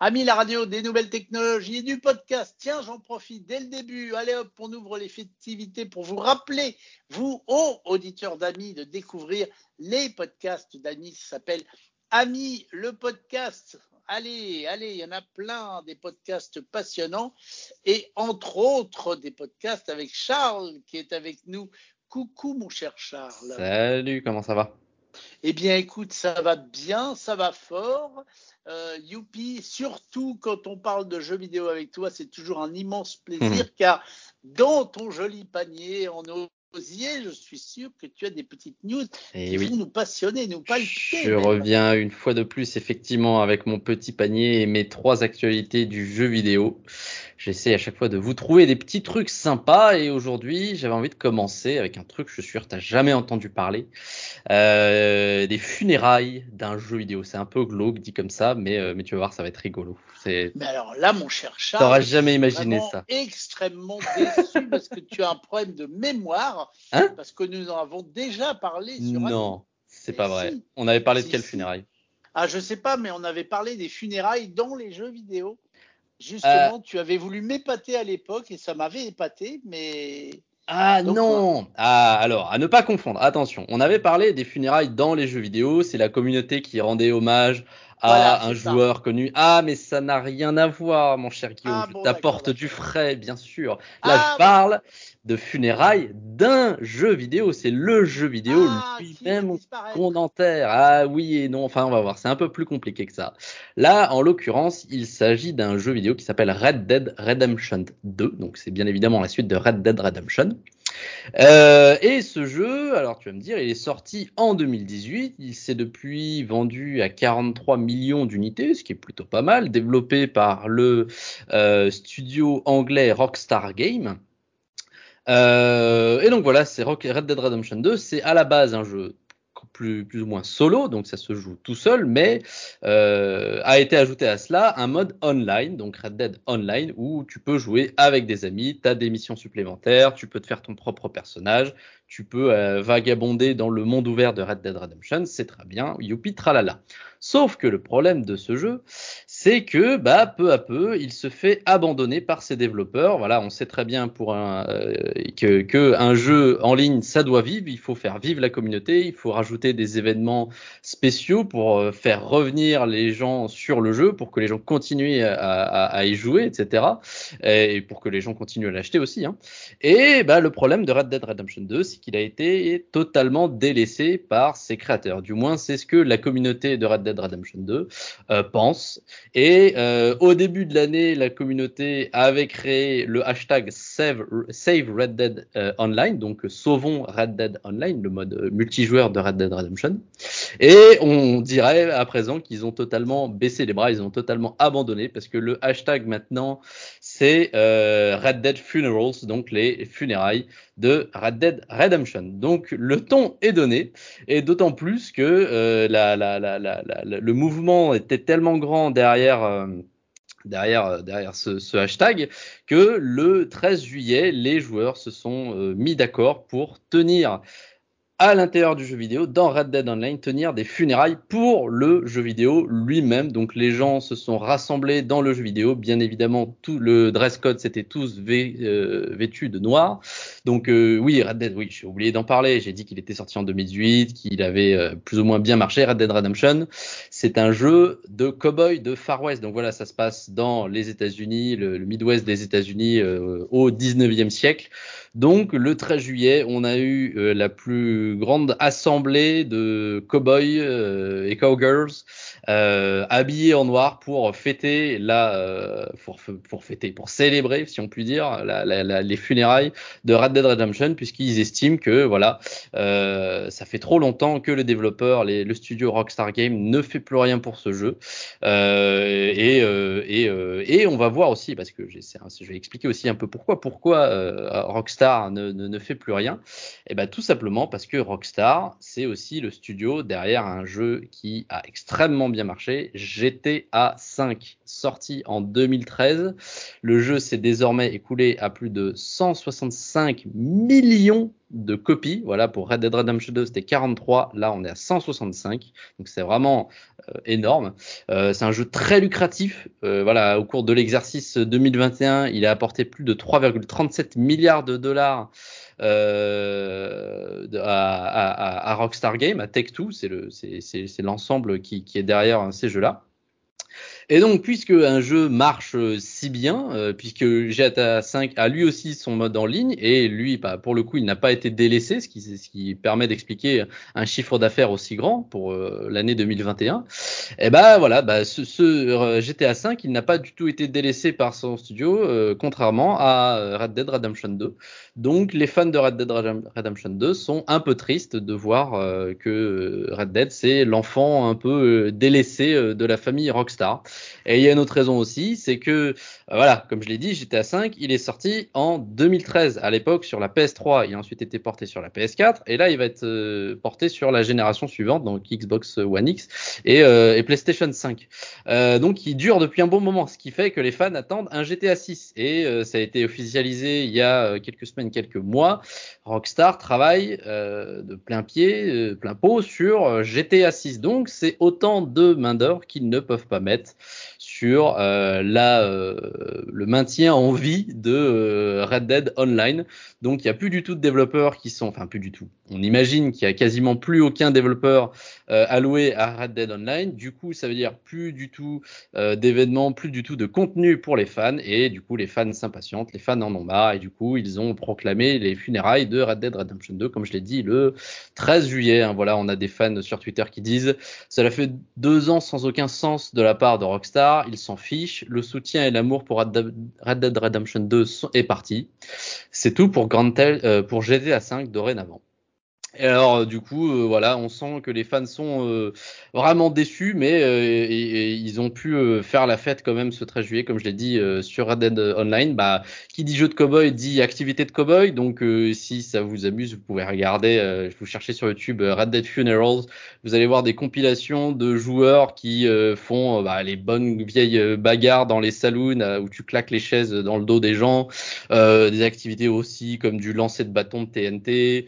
Amis la radio, des nouvelles technologies et du podcast. Tiens, j'en profite dès le début. Allez hop, on ouvre les festivités pour vous rappeler, vous, aux auditeurs d'Amis, de découvrir les podcasts d'Amis. Ça s'appelle Amis, le podcast. Allez, allez, il y en a plein des podcasts passionnants et entre autres des podcasts avec Charles qui est avec nous. Coucou mon cher Charles. Salut, comment ça va? Eh bien écoute, ça va bien, ça va fort. Euh, youpi, surtout quand on parle de jeux vidéo avec toi, c'est toujours un immense plaisir mmh. car dans ton joli panier en osier, je suis sûr que tu as des petites news Et eh qui vont nous passionner, nous palpiter. Je reviens une fois de plus effectivement avec mon petit panier et mes trois actualités du jeu vidéo. J'essaie à chaque fois de vous trouver des petits trucs sympas et aujourd'hui j'avais envie de commencer avec un truc, je suis sûr que tu n'as jamais entendu parler, euh, des funérailles d'un jeu vidéo. C'est un peu glauque dit comme ça, mais, euh, mais tu vas voir, ça va être rigolo. Mais alors là, mon cher Charles, t'aurais jamais imaginé ça. Extrêmement déçu parce que tu as un problème de mémoire, hein parce que nous en avons déjà parlé sur. Non, c'est pas vrai. On avait parlé de quelles funérailles Ah, je sais pas, mais on avait parlé des funérailles dans les jeux vidéo. Justement, euh. tu avais voulu m'épater à l'époque et ça m'avait épaté, mais. Ah non Ah alors, à ne pas confondre, attention, on avait parlé des funérailles dans les jeux vidéo, c'est la communauté qui rendait hommage à un joueur connu. Ah, mais ça n'a rien à voir, mon cher Guillaume. Ah, je t'apporte du frais, bien sûr. Là, je ah, parle de funérailles d'un jeu vidéo. C'est le jeu vidéo ah, lui-même condentaire. Ah oui et non. Enfin, on va voir. C'est un peu plus compliqué que ça. Là, en l'occurrence, il s'agit d'un jeu vidéo qui s'appelle Red Dead Redemption 2. Donc, c'est bien évidemment la suite de Red Dead Redemption. Euh, et ce jeu, alors tu vas me dire, il est sorti en 2018. Il s'est depuis vendu à 43 millions d'unités, ce qui est plutôt pas mal, développé par le euh, studio anglais Rockstar Game. Euh, et donc voilà, c'est Red Dead Redemption 2. C'est à la base un jeu plus, ou moins solo, donc ça se joue tout seul, mais euh, a été ajouté à cela un mode online, donc Red Dead Online, où tu peux jouer avec des amis, tu as des missions supplémentaires, tu peux te faire ton propre personnage, tu peux euh, vagabonder dans le monde ouvert de Red Dead Redemption, c'est très bien, youpi tralala. Sauf que le problème de ce jeu, c'est que bah, peu à peu, il se fait abandonner par ses développeurs. Voilà, on sait très bien pour un, euh, que, que, un jeu en ligne, ça doit vivre. Il faut faire vivre la communauté. Il faut rajouter des événements spéciaux pour euh, faire revenir les gens sur le jeu, pour que les gens continuent à, à, à y jouer, etc. Et pour que les gens continuent à l'acheter aussi. Hein. Et bah, le problème de Red Dead Redemption 2, c'est qu'il a été totalement délaissé par ses créateurs. Du moins, c'est ce que la communauté de Red Dead Redemption 2 euh, pense. Et euh, au début de l'année, la communauté avait créé le hashtag Save, Red Dead euh, Online, donc sauvons Red Dead Online, le mode multijoueur de Red Dead Redemption. Et on dirait à présent qu'ils ont totalement baissé les bras, ils ont totalement abandonné parce que le hashtag maintenant c'est euh, Red Dead Funerals, donc les funérailles de Red Dead Redemption. Donc le ton est donné, et d'autant plus que euh, le mouvement était tellement grand derrière. Euh, ce, hashtag, que le 13 juillet, les joueurs se sont mis d'accord pour tenir à l'intérieur du jeu vidéo, dans Red Dead Online, tenir des funérailles pour le jeu vidéo lui-même. Donc les gens se sont rassemblés dans le jeu vidéo. Bien évidemment, tout le dress code, c'était tous euh, vêtus de noir. Donc euh, oui, Red Dead, oui, j'ai oublié d'en parler. J'ai dit qu'il était sorti en 2018, qu'il avait euh, plus ou moins bien marché. Red Dead Redemption, c'est un jeu de cowboy de Far West. Donc voilà, ça se passe dans les États-Unis, le, le Midwest des États-Unis au 19e siècle. Donc le 13 juillet, on a eu la plus grande assemblée de cowboys euh, et cowgirls euh, habillés en noir pour fêter la, euh, pour, fêter, pour célébrer, si on peut dire, les funérailles de Red Dead Redemption, puisqu'ils estiment que voilà, euh, ça fait trop longtemps que le développeur, le studio Rockstar Game ne fait plus rien pour ce jeu. Euh, et, euh, et, et, on va voir aussi, parce que je vais expliquer aussi un peu pourquoi, pourquoi Rockstar ne, ne, fait plus rien. Et eh ben tout simplement parce que Rockstar, c'est aussi le studio derrière un jeu qui a extrêmement bien marché, GTA 5, sorti en 2013. Le jeu s'est désormais écoulé à plus de 165 millions de copies. Voilà, pour Red Dead Redemption 2, c'était 43. Là, on est à 165. Donc, c'est vraiment euh, énorme. Euh, c'est un jeu très lucratif. Euh, voilà, au cours de l'exercice 2021, il a apporté plus de 3,37 milliards de dollars euh, à, Rockstar Game, à Tech2, c'est l'ensemble qui, qui, est derrière hein, ces jeux-là. Et donc, puisque un jeu marche euh, si bien, euh, puisque GTA 5 a lui aussi son mode en ligne, et lui, bah, pour le coup, il n'a pas été délaissé, ce qui, permet d'expliquer un chiffre d'affaires aussi grand pour euh, l'année 2021. Et bah voilà, bah, ce, ce GTA 5, il n'a pas du tout été délaissé par son studio, contrairement à Red Dead Redemption 2. Donc, les fans de Red Dead Redemption 2 sont un peu tristes de voir que Red Dead, c'est l'enfant un peu délaissé de la famille Rockstar. Et il y a une autre raison aussi, c'est que, euh, voilà, comme je l'ai dit, GTA 5, il est sorti en 2013 à l'époque sur la PS3, il a ensuite été porté sur la PS4, et là il va être euh, porté sur la génération suivante, donc Xbox One X et, euh, PlayStation 5. donc il dure depuis un bon moment, ce qui fait que les fans attendent un GTA 6, et ça a été officialisé il y a quelques semaines, quelques mois. Rockstar travaille de plein pied, plein pot sur GTA 6, donc c'est autant de main d'or qu'ils ne peuvent pas mettre mettre sur euh, la, euh, le maintien en vie de euh, Red Dead Online. Donc il n'y a plus du tout de développeurs qui sont, enfin plus du tout. On imagine qu'il y a quasiment plus aucun développeur alloué à Red Dead Online. Du coup, ça veut dire plus du tout d'événements, plus du tout de contenu pour les fans. Et du coup, les fans s'impatientent, les fans en ont marre. Et du coup, ils ont proclamé les funérailles de Red Dead Redemption 2, comme je l'ai dit, le 13 juillet. Hein. voilà, on a des fans sur Twitter qui disent, ça fait deux ans sans aucun sens de la part de Rockstar ils s'en fichent. Le soutien et l'amour pour Red Dead Redemption 2 est parti. C'est tout pour, Grand euh, pour GTA 5 dorénavant. Et alors, euh, du coup, euh, voilà, on sent que les fans sont euh, vraiment déçus, mais ils ont pu faire la fête quand même ce 13 juillet, comme je l'ai dit sur Red Dead Online. Bah, qui dit jeu de cowboy dit activité de cowboy. Donc, si ça vous amuse, vous pouvez regarder. vous cherchez sur YouTube Red Dead Funerals. Vous allez voir des compilations de joueurs qui font bah, les bonnes vieilles bagarres dans les saloons où tu claques les chaises dans le dos des gens. des activités aussi comme du lancer de bâton de TNT,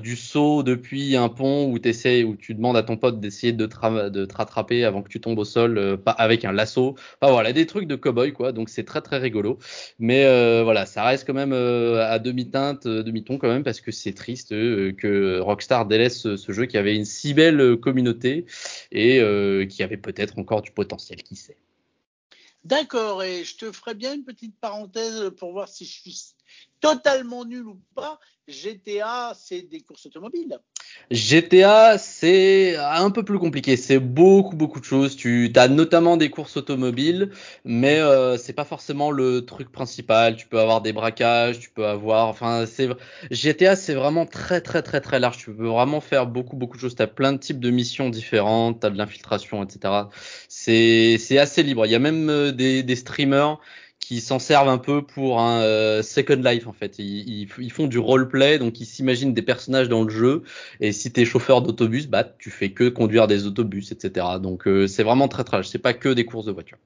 du saut depuis un pont où, où tu demandes à ton pote d'essayer de, de, te rattraper avant que tu tombes au sol euh, pas avec un lasso. Enfin voilà, des trucs de cowboy quoi. Donc c'est très très rigolo. Mais euh, voilà, ça reste quand même euh, à demi-teinte, demi-ton quand même parce que c'est triste que Rockstar délaisse ce, jeu qui avait une si belle communauté et qui avait peut-être encore du potentiel, qui sait. D'accord, et je te ferai bien une petite parenthèse pour voir si je suis totalement nul ou pas. GTA, c'est des courses automobiles. GTA, c'est un peu plus compliqué. C'est beaucoup, beaucoup de choses. Tu as notamment des courses automobiles, mais euh, c'est pas forcément le truc principal. Tu peux avoir des braquages, tu peux avoir, enfin, c'est GTA, c'est vraiment très, très, très, très large. Tu peux vraiment faire beaucoup, beaucoup de choses. Tu as plein de types de missions différentes. Tu as de l'infiltration, etc. C'est, assez libre. Il y a même euh, des, des streamers qui s'en servent un peu pour un euh, Second Life en fait. Ils, ils, font du roleplay, donc ils s'imaginent des personnages dans le jeu. Et si t'es chauffeur d'autobus, bah tu fais que conduire des autobus, etc. Donc euh, c'est vraiment très très. C'est pas que des courses de voiture.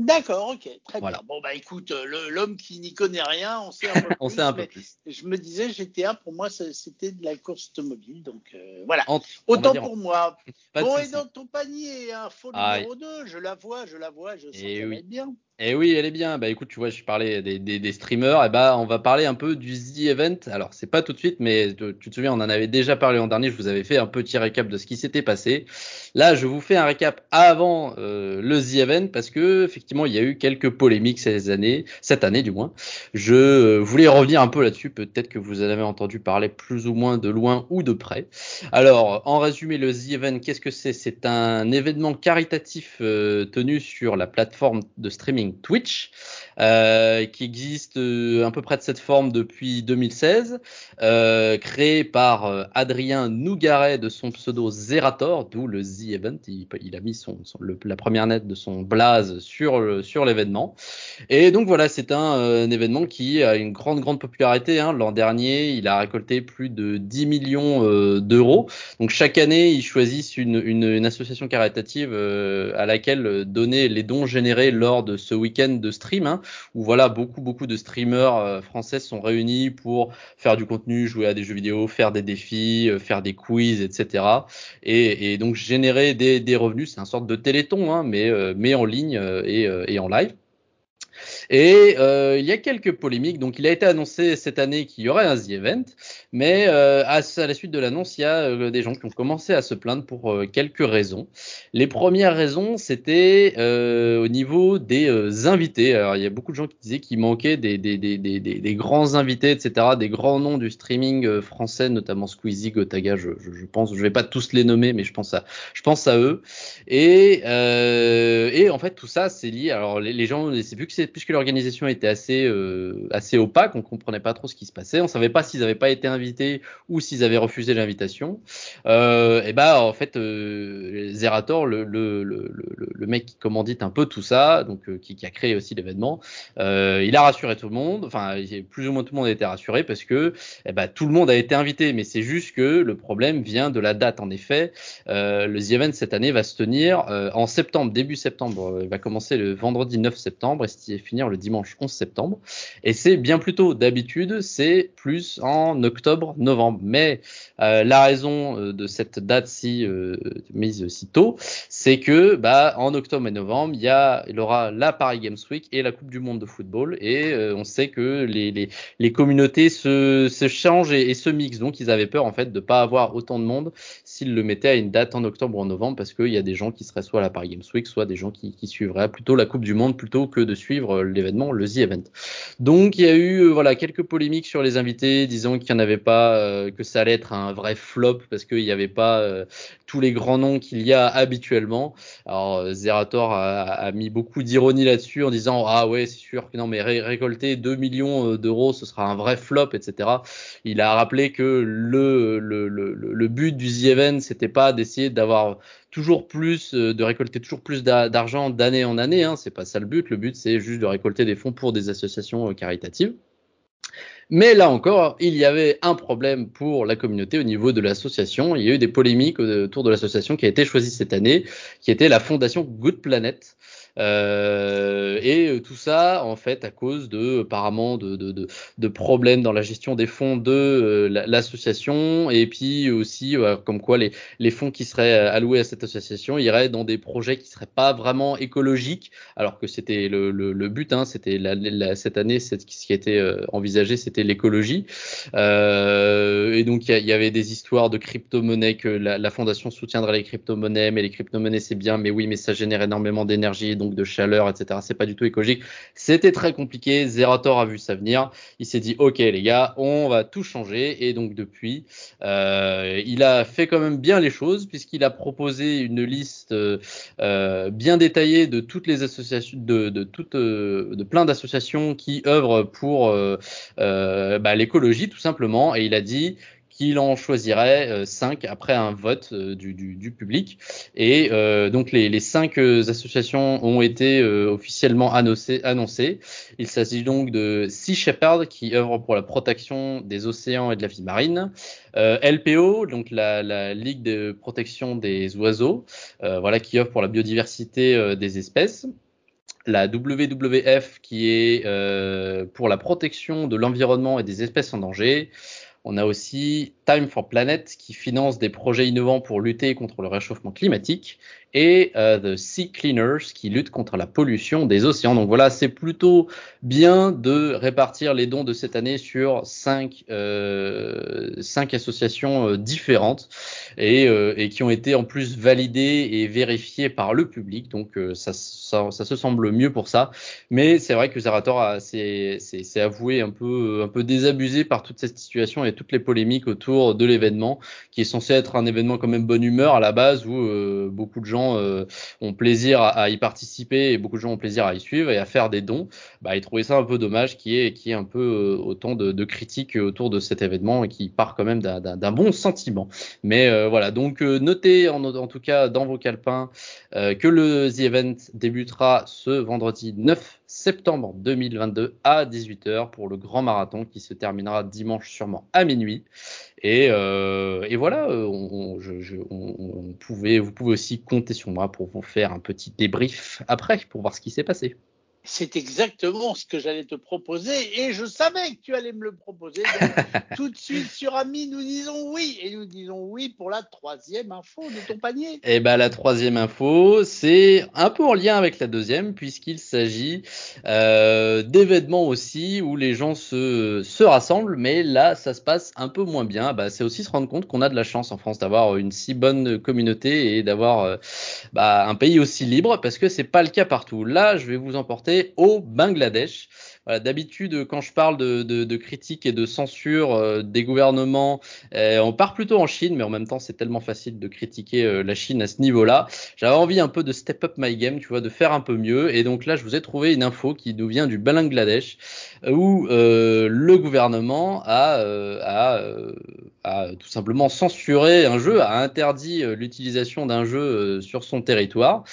D'accord, ok, très bien. Bon bah écoute, euh, l'homme qui n'y connaît rien, on sait un peu plus. on sait un peu plus. Je me disais GTA pour moi c'était de la course automobile, donc voilà. Autant pour moi. bon et dans ton panier un faux numéro 2, je la vois, je la vois, je sens eh oui. bien. Eh oui, elle est bien. Bah écoute, tu vois, je parlais des, des, streamers. Et eh bah, on va parler un peu du The Event. Alors, c'est pas tout de suite, mais tu te souviens, on en avait déjà parlé l'an dernier. Je vous avais fait un petit récap de ce qui s'était passé. Là, je vous fais un récap avant euh, le The Event parce que effectivement, il y a eu quelques polémiques ces années, cette année du moins. Je euh, voulais revenir un peu là-dessus. Peut-être que vous en avez entendu parler plus ou moins de loin ou de près. Alors, en résumé, le The Event, qu'est-ce que c'est? C'est un événement caritatif euh, tenu sur la plateforme de streaming Twitch, euh, qui existe euh, à peu près de cette forme depuis 2016, euh, créé par Adrien Nougaret de son pseudo Zerator, d'où le Z Event. Il, a mis la première net de son blaze sur, l'événement. Et donc voilà, c'est un, événement qui a une grande grande popularité. Hein. L'an dernier, il a récolté plus de 10 millions d'euros. Donc chaque année, ils choisissent une association caritative à laquelle donner les dons générés lors de ce week-end de stream, hein, où voilà beaucoup beaucoup de streamers français sont réunis pour faire du contenu, jouer à des jeux vidéo, faire des défis, faire des quiz, etc. Et, donc générer des, des revenus. C'est un sorte de téléthon, hein, mais, mais en ligne et en live. Et euh, il y a quelques polémiques. Donc, il a été annoncé cette année qu'il y aurait un The Event, mais euh, à, la suite de l'annonce, il y a euh, des gens qui ont commencé à se plaindre pour euh, quelques raisons. Les premières raisons, c'était euh, au niveau des invités. Alors, il y a beaucoup de gens qui disaient qu'il manquait des, des, des, des, grands invités, etc., des grands noms du streaming français, notamment Squeezie, Gotaga. Je, je, je, pense, je vais pas tous les nommer, mais je pense à, je pense à eux. Et, et en fait, tout ça, c'est lié. Alors, les, les gens, c'est plus que c'est puisque l'organisation était assez euh, assez opaque, on comprenait pas trop ce qui se passait, on savait pas s'ils avaient pas été invités ou s'ils avaient refusé l'invitation. Euh, et bah en fait euh, Zerator, le, mec qui commandite un peu tout ça, donc euh, qui, a créé aussi l'événement, il a rassuré tout le monde, enfin plus ou moins tout le monde a été rassuré parce que eh bah, tout le monde a été invité, mais c'est juste que le problème vient de la date. En effet, le The Event cette année va se tenir en septembre, début septembre, il va commencer le vendredi 9 septembre et finir le dimanche 11 septembre. Et c'est bien plus tôt. D'habitude, c'est plus en octobre, novembre. Mais euh, la raison euh, de cette date si euh, mise si tôt, c'est que bah, en octobre et novembre, il y aura la Paris Games Week et la Coupe du Monde de football. Et on sait que les, les, les communautés se, changent et, et, se mixent. Donc, ils avaient peur en fait de pas avoir autant de monde s'ils le mettaient à une date en octobre ou en novembre, parce qu'il y a des gens qui seraient soit à la Paris Games Week, soit des gens qui, qui suivraient plutôt la Coupe du Monde plutôt que de suivre l'événement, le The Event. Donc il y a eu euh, voilà quelques polémiques sur les invités, disant qu'il n'y en avait pas, euh, que ça allait être un vrai flop parce qu'il n'y avait pas euh, tous les grands noms qu'il y a habituellement. Alors Zerator a, a mis beaucoup d'ironie là-dessus en disant ah ouais c'est sûr que non mais récolter 2 millions d'euros ce sera un vrai flop etc. Il a rappelé que le, le, le, le but du The Event c'était pas d'essayer d'avoir toujours plus, euh, de récolter toujours plus d'argent d'année en année. Hein, c'est pas ça le but. Le but, c'est juste de récolter des fonds pour des associations euh, caritatives. Mais là encore, il y avait un problème pour la communauté au niveau de l'association. Il y a eu des polémiques autour de l'association qui a été choisie cette année, qui était la fondation Good Planet. Euh, et euh, tout ça, en fait, à cause de apparemment de, de, de, de problèmes dans la gestion des fonds de euh, l'association, et puis aussi comme quoi les, les fonds qui seraient alloués à cette association iraient dans des projets qui seraient pas vraiment écologiques, alors que c'était le, le, le, but. Hein, c'était la, la, cette année, ce qui était envisagé, c'était l'écologie. Et donc il y, y, avait des histoires de crypto-monnaies que la, la, fondation soutiendrait les crypto-monnaies, mais les crypto-monnaies c'est bien, mais oui, mais ça génère énormément d'énergie, de chaleur, etc. C'est pas du tout écologique. C'était très compliqué. Zerator a vu ça venir. Il s'est dit, ok les gars, on va tout changer. Et donc depuis, euh, il a fait quand même bien les choses puisqu'il a proposé une liste euh, bien détaillée de toutes les associations, de, de toutes, euh, de plein d'associations qui œuvrent pour euh, euh, bah, l'écologie tout simplement. Et il a dit qu'il en choisirait euh, cinq après un vote euh, du, public. Et euh, donc les, cinq associations ont été officiellement annoncées. Il s'agit donc de Sea Shepherd qui œuvre pour la protection des océans et de la vie marine, LPO donc la, Ligue de protection des oiseaux, voilà qui œuvre pour la biodiversité des espèces la WWF qui est euh, pour la protection de l'environnement et des espèces en danger, on a aussi Time for Planet qui finance des projets innovants pour lutter contre le réchauffement climatique et euh, The Sea Cleaners qui lutte contre la pollution des océans. Donc voilà, c'est plutôt bien de répartir les dons de cette année sur cinq, euh, associations euh, différentes et, qui ont été en plus validées et vérifiées par le public. Donc ça, se semble mieux pour ça. Mais c'est vrai que Zerator s'est avoué un peu désabusé par toute cette situation et toutes les polémiques autour de l'événement qui est censé être un événement quand même bonne humeur à la base où beaucoup de gens gens ont plaisir à, y participer et beaucoup de gens ont plaisir à y suivre et à faire des dons, bah, ils trouvaient ça un peu dommage qu'il y ait, qui est un peu autant de, de, critiques autour de cet événement et qui part quand même d'un bon sentiment. Mais voilà, donc notez en, en, tout cas dans vos calepins que le The Event débutera ce vendredi 9 septembre 2022 à 18h pour le grand marathon qui se terminera dimanche sûrement à minuit. Et, euh, voilà, euh, on, je, pouvait, vous pouvez aussi compter sur moi pour vous faire un petit débrief après pour voir ce qui s'est passé. C'est exactement ce que j'allais te proposer et je savais que tu allais me le proposer. tout de suite sur Ami, nous disons oui et nous disons oui pour la troisième info de ton panier. Eh ben la troisième info, c'est un peu en lien avec la deuxième puisqu'il s'agit euh, d'événements aussi où les gens se, se rassemblent, mais là ça se passe un peu moins bien. Bah, c'est aussi se rendre compte qu'on a de la chance en France d'avoir une si bonne communauté et d'avoir euh, bah, un pays aussi libre parce que c'est pas le cas partout. Là, je vais vous emporter au Bangladesh. D'habitude, quand je parle de, de, de, critique et de censure euh, des gouvernements, euh, on part plutôt en Chine, mais en même temps, c'est tellement facile de critiquer euh, la Chine à ce niveau-là. J'avais envie un peu de step up my game, tu vois, de faire un peu mieux. Et donc là, je vous ai trouvé une info qui nous vient du Bangladesh, où le gouvernement a, tout simplement censuré un jeu, a interdit l'utilisation d'un jeu sur son territoire.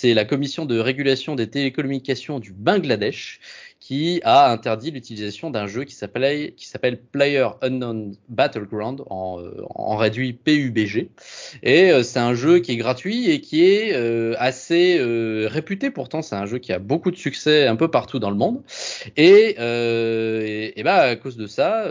C'est la commission de régulation des télécommunications du Bangladesh qui a interdit l'utilisation d'un jeu qui s'appelle Player Unknown Battleground en, euh, en réduit PUBG et euh, c'est un jeu qui est gratuit et qui est euh, assez réputé. Pourtant c'est un jeu qui a beaucoup de succès un peu partout dans le monde. Et et, et bah à cause de ça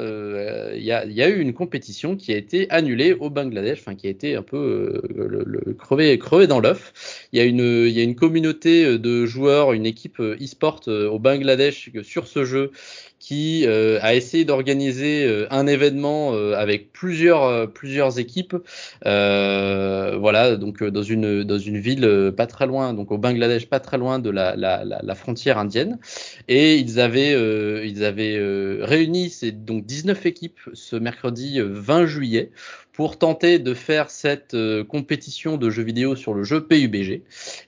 il y a, y, a, eu une compétition qui a été annulée au Bangladesh enfin qui a été un peu le, le crevé crevé dans l'œuf. Il y a une y a une communauté de joueurs une équipe e-sport au Bangladesh sur ce jeu qui euh, a essayé d'organiser euh, un événement euh, avec plusieurs plusieurs équipes voilà donc dans une dans une ville pas très loin donc au Bangladesh pas très loin de la, la, frontière indienne. Et ils avaient ils avaient réuni ces donc 19 équipes ce mercredi 20 juillet pour tenter de faire cette euh, compétition de jeux vidéo sur le jeu PUBG.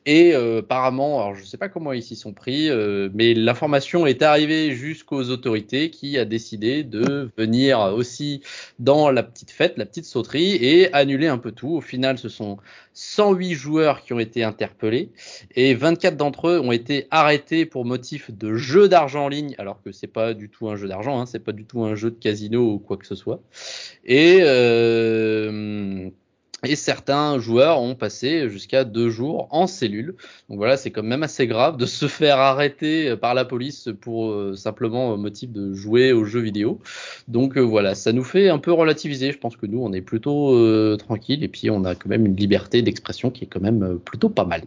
Et euh, apparemment, alors je ne sais pas comment ils s'y sont pris, euh, mais l'information est arrivée jusqu'aux autorités qui a décidé de venir aussi dans la petite fête, la petite sauterie et annuler un peu tout. Au final, ce sont 108 joueurs qui ont été interpellés et 24 d'entre eux ont été arrêtés pour motif de jeu d'argent en ligne, alors que c'est pas du tout un jeu d'argent, hein, c'est pas du tout un jeu de casino ou quoi que ce soit. Et euh, et certains joueurs ont passé jusqu'à deux jours en cellule. Donc voilà, c'est quand même assez grave de se faire arrêter par la police pour euh, simplement motif de jouer aux jeux vidéo. Donc euh, voilà, ça nous fait un peu relativiser. Je pense que nous, on est plutôt euh, tranquille et puis on a quand même une liberté d'expression qui est quand même plutôt pas mal.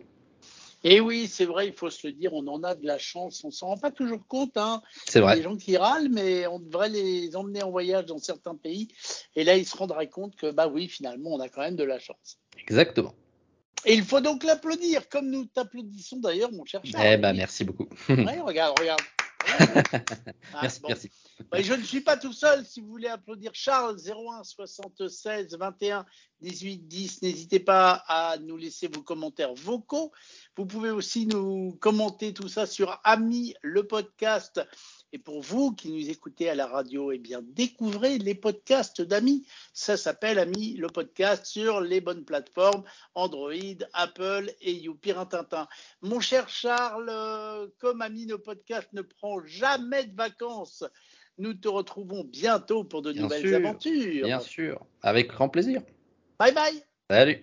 Et oui, c'est vrai, il faut se le dire, on en a de la chance, on s'en rend pas toujours compte. Hein. C'est vrai. Il y a des gens qui râlent, mais on devrait les emmener en voyage dans certains pays. Et là, ils se rendraient compte que, bah oui, finalement, on a quand même de la chance. Exactement. Et il faut donc l'applaudir, comme nous t'applaudissons d'ailleurs, mon cher Charles. Eh ben, merci beaucoup. ouais, regarde, regarde. merci, merci. Bah, je ne suis pas tout seul. Si vous voulez applaudir Charles, 01 76 21 18 10, n'hésitez pas à nous laisser vos commentaires vocaux. Vous pouvez aussi nous commenter tout ça sur Ami le podcast et pour vous qui nous écoutez à la radio, eh bien, découvrez les podcasts d'Ami. Ça s'appelle Ami, le podcast sur les bonnes plateformes Android, Apple et Youpirintintin. Mon cher Charles, euh, comme Ami, le podcast ne prend jamais de vacances. Nous te retrouvons bientôt pour de nouvelles aventures. Bien sûr, avec grand plaisir. Bye bye. Salut.